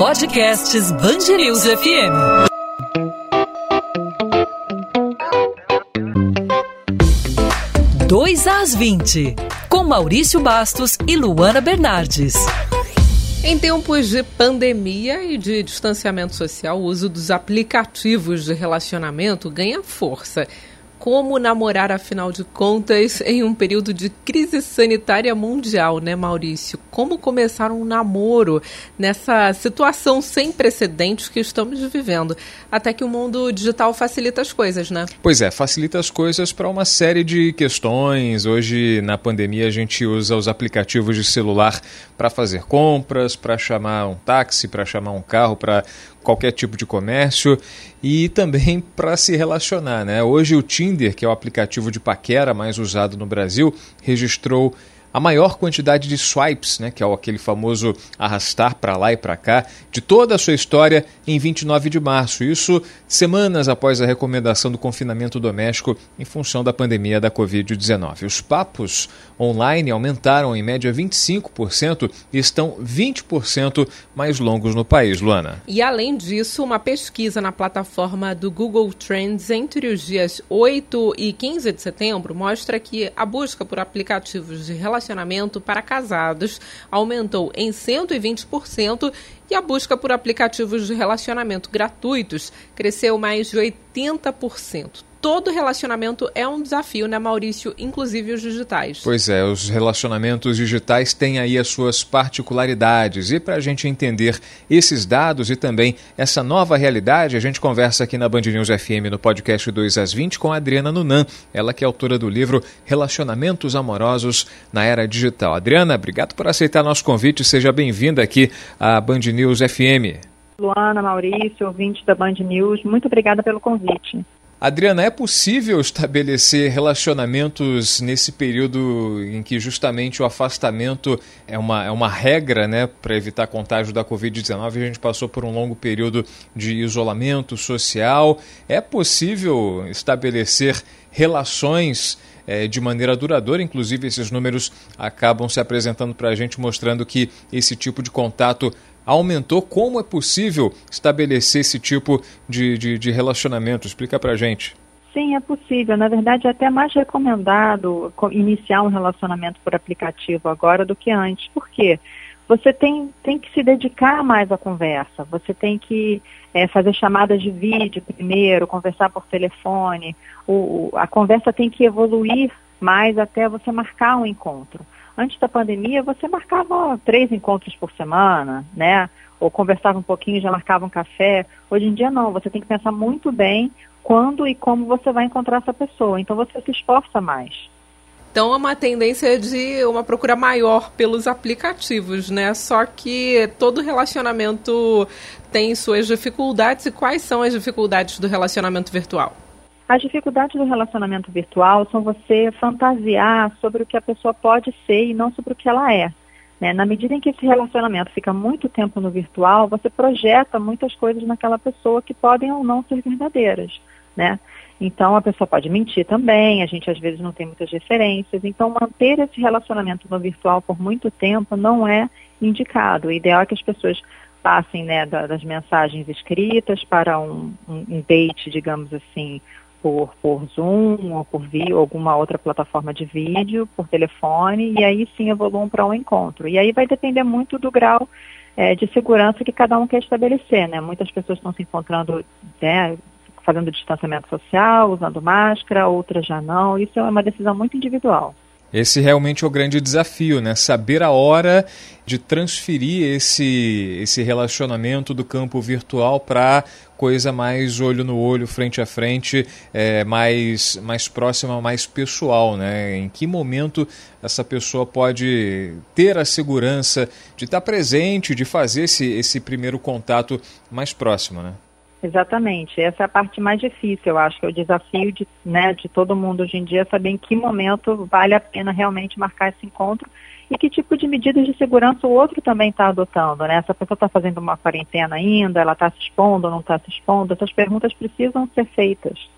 Podcasts Bangerils FM. Dois às 20, com Maurício Bastos e Luana Bernardes. Em tempos de pandemia e de distanciamento social, o uso dos aplicativos de relacionamento ganha força como namorar, afinal de contas, em um período de crise sanitária mundial, né, Maurício? Como começar um namoro nessa situação sem precedentes que estamos vivendo? Até que o mundo digital facilita as coisas, né? Pois é, facilita as coisas para uma série de questões. Hoje, na pandemia, a gente usa os aplicativos de celular para fazer compras, para chamar um táxi, para chamar um carro, para qualquer tipo de comércio e também para se relacionar. Né? Hoje o Tinder, que é o aplicativo de paquera mais usado no Brasil, registrou a maior quantidade de swipes, né, que é aquele famoso arrastar para lá e para cá, de toda a sua história em 29 de março. Isso semanas após a recomendação do confinamento doméstico em função da pandemia da Covid-19. Os papos online aumentaram em média 25% e estão 20% mais longos no país, Luana. E além disso, uma pesquisa na plataforma do Google Trends entre os dias 8 e 15 de setembro mostra que a busca por aplicativos de relacionamento relacionamento para casados aumentou em 120% e a busca por aplicativos de relacionamento gratuitos cresceu mais de 80% todo relacionamento é um desafio, né, Maurício? Inclusive os digitais. Pois é, os relacionamentos digitais têm aí as suas particularidades. E para a gente entender esses dados e também essa nova realidade, a gente conversa aqui na Band News FM no podcast 2 às 20 com a Adriana Nunan, ela que é autora do livro Relacionamentos Amorosos na Era Digital. Adriana, obrigado por aceitar nosso convite. Seja bem-vinda aqui à Band News FM. Luana, Maurício, ouvinte da Band News, muito obrigada pelo convite. Adriana, é possível estabelecer relacionamentos nesse período em que justamente o afastamento é uma, é uma regra né, para evitar contágio da Covid-19? A gente passou por um longo período de isolamento social. É possível estabelecer relações é, de maneira duradoura. Inclusive, esses números acabam se apresentando para a gente, mostrando que esse tipo de contato aumentou. Como é possível estabelecer esse tipo de, de, de relacionamento? Explica para gente. Sim, é possível. Na verdade, é até mais recomendado iniciar um relacionamento por aplicativo agora do que antes. Por quê? Você tem, tem que se dedicar mais à conversa. Você tem que é, fazer chamadas de vídeo primeiro, conversar por telefone. O, a conversa tem que evoluir mais até você marcar um encontro. Antes da pandemia, você marcava três encontros por semana, né? Ou conversava um pouquinho já marcava um café. Hoje em dia, não. Você tem que pensar muito bem quando e como você vai encontrar essa pessoa. Então, você se esforça mais. Então, é uma tendência de uma procura maior pelos aplicativos, né? Só que todo relacionamento tem suas dificuldades. E quais são as dificuldades do relacionamento virtual? As dificuldades do relacionamento virtual são você fantasiar sobre o que a pessoa pode ser e não sobre o que ela é. Né? Na medida em que esse relacionamento fica muito tempo no virtual, você projeta muitas coisas naquela pessoa que podem ou não ser verdadeiras. Né? Então a pessoa pode mentir também, a gente às vezes não tem muitas referências. Então manter esse relacionamento no virtual por muito tempo não é indicado. O ideal é que as pessoas passem né, das mensagens escritas para um, um date, digamos assim, por, por Zoom ou por via, alguma outra plataforma de vídeo, por telefone, e aí sim evoluam para um encontro. E aí vai depender muito do grau é, de segurança que cada um quer estabelecer, né? Muitas pessoas estão se encontrando, né, fazendo distanciamento social, usando máscara, outras já não. Isso é uma decisão muito individual. Esse realmente é o grande desafio, né? Saber a hora de transferir esse, esse relacionamento do campo virtual para coisa mais olho no olho, frente a frente, é, mais, mais próxima, mais pessoal, né? Em que momento essa pessoa pode ter a segurança de estar presente, de fazer esse, esse primeiro contato mais próximo, né? Exatamente. Essa é a parte mais difícil, eu acho, que é o desafio de, né, de todo mundo hoje em dia saber em que momento vale a pena realmente marcar esse encontro e que tipo de medidas de segurança o outro também está adotando, né? Essa pessoa está fazendo uma quarentena ainda, ela está se expondo ou não está se expondo? Essas perguntas precisam ser feitas.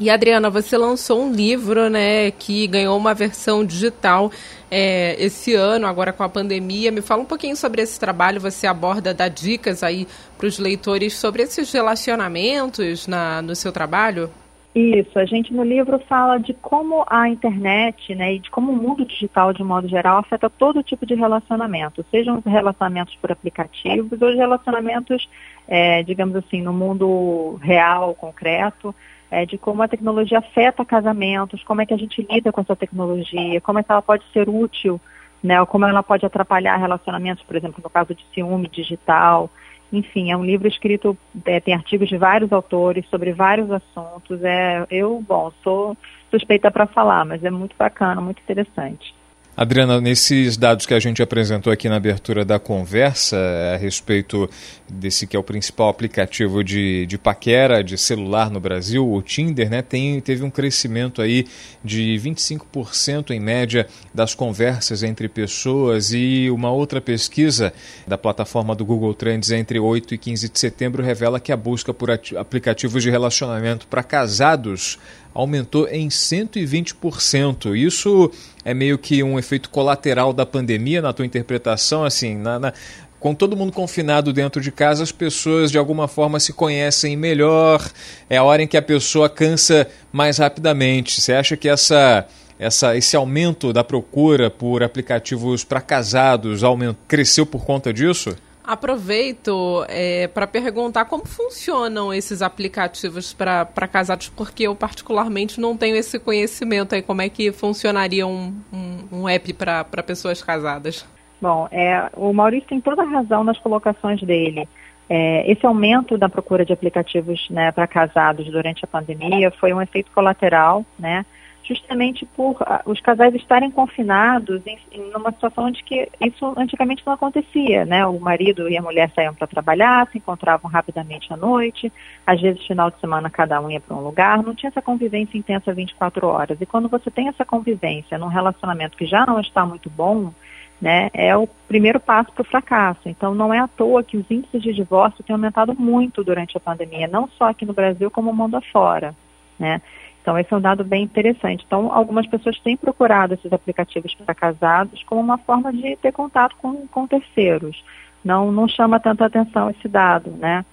E Adriana, você lançou um livro, né, que ganhou uma versão digital é, esse ano, agora com a pandemia. Me fala um pouquinho sobre esse trabalho. Você aborda, dá dicas aí para os leitores sobre esses relacionamentos na, no seu trabalho? Isso, a gente no livro fala de como a internet né, e de como o mundo digital, de modo geral, afeta todo tipo de relacionamento, sejam relacionamentos por aplicativos ou relacionamentos, é, digamos assim, no mundo real, concreto, é, de como a tecnologia afeta casamentos, como é que a gente lida com essa tecnologia, como é que ela pode ser útil, né, ou como ela pode atrapalhar relacionamentos, por exemplo, no caso de ciúme digital. Enfim, é um livro escrito, é, tem artigos de vários autores sobre vários assuntos. É, eu, bom, sou suspeita para falar, mas é muito bacana, muito interessante. Adriana, nesses dados que a gente apresentou aqui na abertura da conversa a respeito desse que é o principal aplicativo de, de paquera de celular no Brasil, o Tinder, né, tem, teve um crescimento aí de 25% em média das conversas entre pessoas. E uma outra pesquisa da plataforma do Google Trends entre 8 e 15 de setembro revela que a busca por aplicativos de relacionamento para casados aumentou em 120%. Isso é meio que um efeito colateral da pandemia, na tua interpretação, assim, na, na, com todo mundo confinado dentro de casa, as pessoas de alguma forma se conhecem melhor. É a hora em que a pessoa cansa mais rapidamente. Você acha que essa, essa, esse aumento da procura por aplicativos para casados cresceu por conta disso? Aproveito é, para perguntar como funcionam esses aplicativos para casados, porque eu particularmente não tenho esse conhecimento aí, como é que funcionaria um, um, um app para pessoas casadas. Bom, é, o Maurício tem toda a razão nas colocações dele. É, esse aumento da procura de aplicativos né, para casados durante a pandemia foi um efeito colateral, né? Justamente por ah, os casais estarem confinados em, em uma situação onde que isso antigamente não acontecia, né? O marido e a mulher saíam para trabalhar, se encontravam rapidamente à noite, às vezes final de semana cada um ia para um lugar, não tinha essa convivência intensa 24 horas. E quando você tem essa convivência num relacionamento que já não está muito bom, né, é o primeiro passo para o fracasso. Então, não é à toa que os índices de divórcio têm aumentado muito durante a pandemia, não só aqui no Brasil, como o mundo afora, né? Então, esse é um dado bem interessante. Então, algumas pessoas têm procurado esses aplicativos para casados como uma forma de ter contato com, com terceiros. Não, não chama tanta atenção esse dado, né?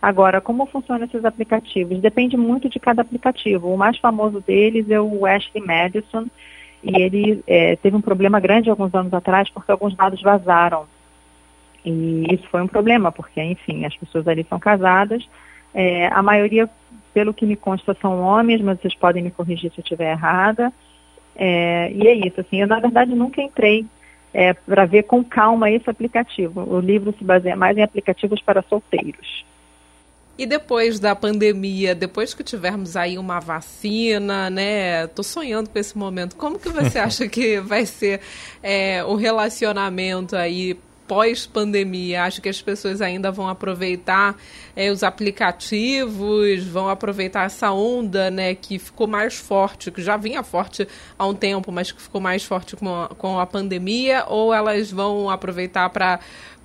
Agora, como funcionam esses aplicativos? Depende muito de cada aplicativo. O mais famoso deles é o Ashley Madison, e ele é, teve um problema grande alguns anos atrás porque alguns dados vazaram. E isso foi um problema, porque, enfim, as pessoas ali são casadas, é, a maioria pelo que me consta, são homens, mas vocês podem me corrigir se eu estiver errada. É, e é isso, assim, eu na verdade nunca entrei é, para ver com calma esse aplicativo. O livro se baseia mais em aplicativos para solteiros. E depois da pandemia, depois que tivermos aí uma vacina, né? Tô sonhando com esse momento. Como que você acha que vai ser é, o relacionamento aí pós-pandemia? Acho que as pessoas ainda vão aproveitar é, os aplicativos, vão aproveitar essa onda né, que ficou mais forte, que já vinha forte há um tempo, mas que ficou mais forte com a, com a pandemia, ou elas vão aproveitar para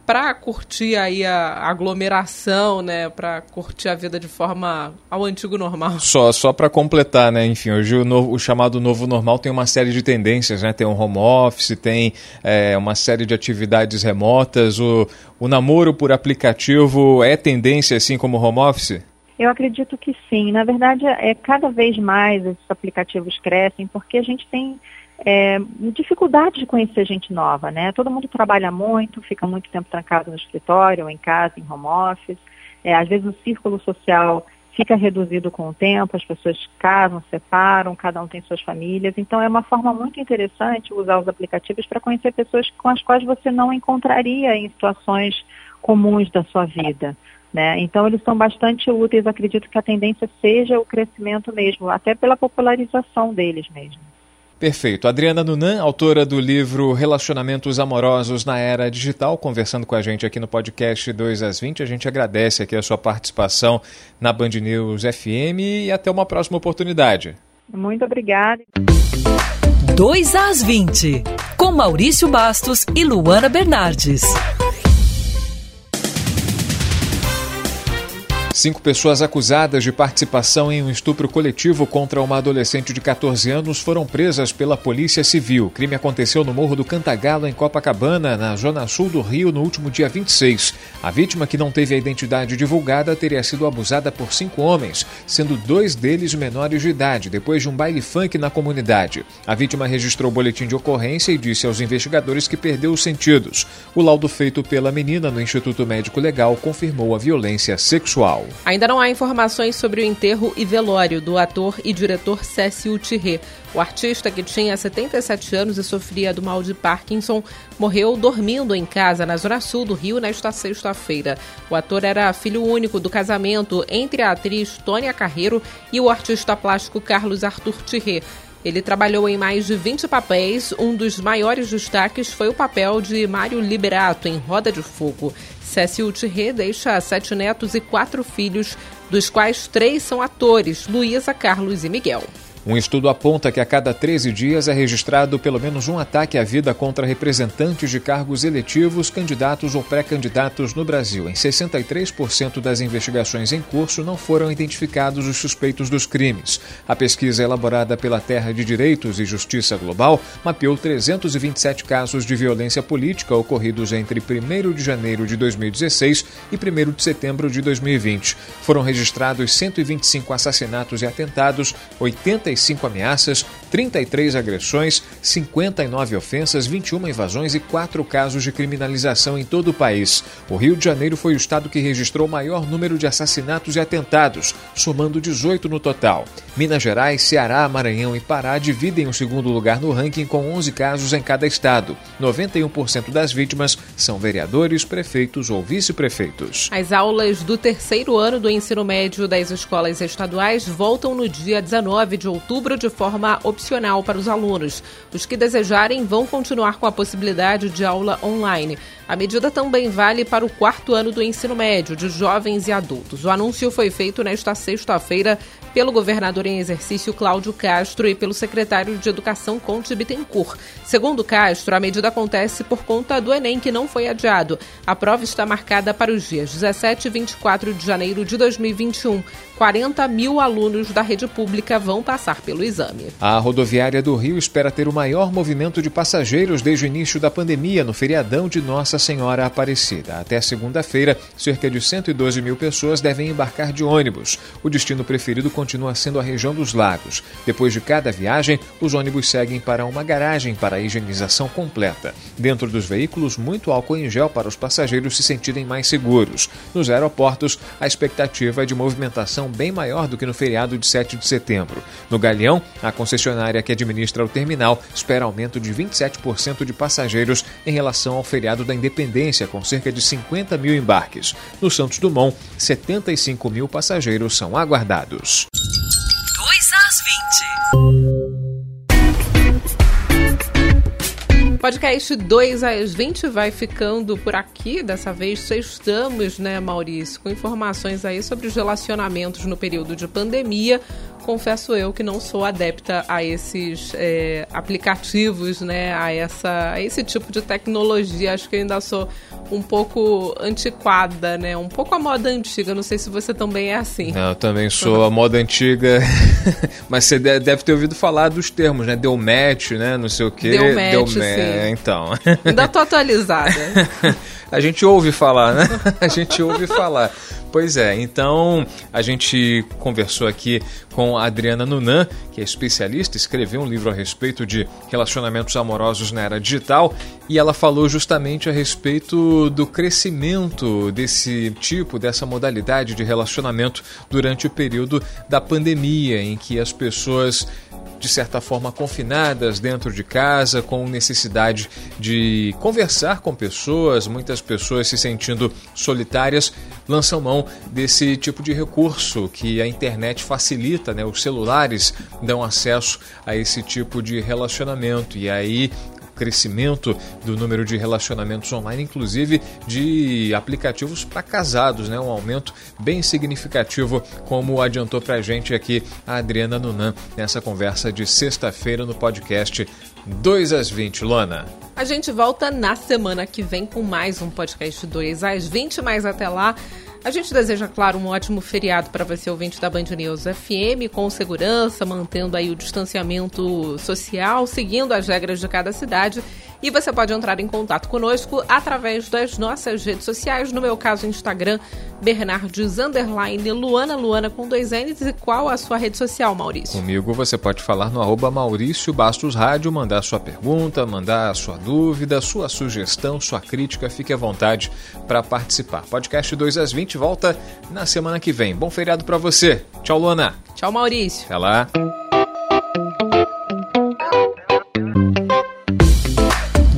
para curtir aí a aglomeração, né, para curtir a vida de forma ao antigo normal. Só só para completar, né, enfim, hoje o, novo, o, chamado novo normal tem uma série de tendências, né, tem um home office, tem é, uma série de atividades remotas, o, o namoro por aplicativo é tendência assim como home office? Eu acredito que sim. Na verdade, é cada vez mais esses aplicativos crescem porque a gente tem é, dificuldade de conhecer gente nova, né? Todo mundo trabalha muito, fica muito tempo trancado no escritório, ou em casa, em home office. É, às vezes o círculo social fica reduzido com o tempo, as pessoas casam, separam, cada um tem suas famílias. Então é uma forma muito interessante usar os aplicativos para conhecer pessoas com as quais você não encontraria em situações comuns da sua vida. Né? Então eles são bastante úteis, acredito que a tendência seja o crescimento mesmo, até pela popularização deles mesmo. Perfeito. Adriana Nunan, autora do livro Relacionamentos Amorosos na Era Digital, conversando com a gente aqui no podcast 2 às 20. A gente agradece aqui a sua participação na Band News FM e até uma próxima oportunidade. Muito obrigada. 2 às 20, com Maurício Bastos e Luana Bernardes. Cinco pessoas acusadas de participação em um estupro coletivo contra uma adolescente de 14 anos foram presas pela Polícia Civil. O crime aconteceu no Morro do Cantagalo, em Copacabana, na zona sul do Rio, no último dia 26. A vítima, que não teve a identidade divulgada, teria sido abusada por cinco homens, sendo dois deles menores de idade, depois de um baile funk na comunidade. A vítima registrou o boletim de ocorrência e disse aos investigadores que perdeu os sentidos. O laudo feito pela menina no Instituto Médico Legal confirmou a violência sexual. Ainda não há informações sobre o enterro e velório do ator e diretor Cécio Thierry. O artista, que tinha 77 anos e sofria do mal de Parkinson, morreu dormindo em casa na zona sul do Rio nesta sexta-feira. O ator era filho único do casamento entre a atriz Tônia Carreiro e o artista plástico Carlos Arthur Thierry. Ele trabalhou em mais de 20 papéis. Um dos maiores destaques foi o papel de Mário Liberato em Roda de Fogo. Cécile Thierry deixa sete netos e quatro filhos, dos quais três são atores, Luísa, Carlos e Miguel. Um estudo aponta que a cada 13 dias é registrado pelo menos um ataque à vida contra representantes de cargos eletivos, candidatos ou pré-candidatos no Brasil. Em 63% das investigações em curso não foram identificados os suspeitos dos crimes. A pesquisa elaborada pela Terra de Direitos e Justiça Global mapeou 327 casos de violência política ocorridos entre 1 de janeiro de 2016 e 1 de setembro de 2020. Foram registrados 125 assassinatos e atentados, 80 45 ameaças, 33 agressões, 59 ofensas, 21 invasões e 4 casos de criminalização em todo o país. O Rio de Janeiro foi o estado que registrou o maior número de assassinatos e atentados, somando 18 no total. Minas Gerais, Ceará, Maranhão e Pará dividem o segundo lugar no ranking com 11 casos em cada estado. 91% das vítimas são vereadores, prefeitos ou vice-prefeitos. As aulas do terceiro ano do ensino médio das escolas estaduais voltam no dia 19 de outubro de forma opcional para os alunos. Os que desejarem vão continuar com a possibilidade de aula online. A medida também vale para o quarto ano do ensino médio, de jovens e adultos. O anúncio foi feito nesta sexta-feira pelo governador em exercício Cláudio Castro e pelo secretário de Educação Conte Bittencourt. Segundo Castro, a medida acontece por conta do Enem, que não foi adiado. A prova está marcada para os dias 17 e 24 de janeiro de 2021. 40 mil alunos da rede pública vão passar pelo exame. A rodoviária do Rio espera ter o maior movimento de passageiros desde o início da pandemia no feriadão de Nossa Senhora Aparecida. Até segunda-feira, cerca de 112 mil pessoas devem embarcar de ônibus. O destino preferido continua sendo a região dos lagos. Depois de cada viagem, os ônibus seguem para uma garagem para a higienização completa. Dentro dos veículos, muito álcool em gel para os passageiros se sentirem mais seguros. Nos aeroportos, a expectativa é de movimentação bem maior do que no feriado de 7 de setembro. No Galeão, a concessionária que administra o terminal espera aumento de 27% de passageiros em relação ao feriado da Independência, com cerca de 50 mil embarques. No Santos Dumont, 75 mil passageiros são aguardados. 2 às 20. Podcast 2 às 20 vai ficando por aqui. Dessa vez estamos, né, Maurício, com informações aí sobre os relacionamentos no período de pandemia. Confesso eu que não sou adepta a esses é, aplicativos, né, a, essa, a esse tipo de tecnologia. Acho que ainda sou um pouco antiquada, né? Um pouco a moda antiga. Não sei se você também é assim. Não, eu também sou a moda antiga. Mas você deve ter ouvido falar dos termos, né? Deu match, né? Não sei o quê. Deu match, Deu sim. Então. Ainda tô atualizada. a gente ouve falar, né? A gente ouve falar. Pois é, então a gente conversou aqui com a Adriana Nunan, que é especialista, escreveu um livro a respeito de relacionamentos amorosos na era digital e ela falou justamente a respeito do crescimento desse tipo, dessa modalidade de relacionamento durante o período da pandemia, em que as pessoas de certa forma confinadas dentro de casa, com necessidade de conversar com pessoas, muitas pessoas se sentindo solitárias, lançam mão desse tipo de recurso que a internet facilita, né? Os celulares dão acesso a esse tipo de relacionamento e aí crescimento do número de relacionamentos online, inclusive de aplicativos para casados, né? Um aumento bem significativo, como adiantou para a gente aqui a Adriana Nunan nessa conversa de sexta-feira no podcast 2 às 20. Lona. A gente volta na semana que vem com mais um podcast 2 às 20, mas até lá A gente deseja, claro, um ótimo feriado para você, ouvinte da Band News FM, com segurança, mantendo aí o distanciamento social, seguindo as regras de cada cidade. E você pode entrar em contato conosco através das nossas redes sociais, no meu caso, Instagram, Bernardes Underline, Luana Luana com dois N's. E qual a sua rede social, Maurício? Comigo você pode falar no arroba Maurício Bastos Rádio, mandar sua pergunta, mandar sua dúvida, sua sugestão, sua crítica, fique à vontade para participar. Podcast 2 às 20 volta na semana que vem. Bom feriado para você. Tchau, Luana. Tchau, Maurício. Até lá.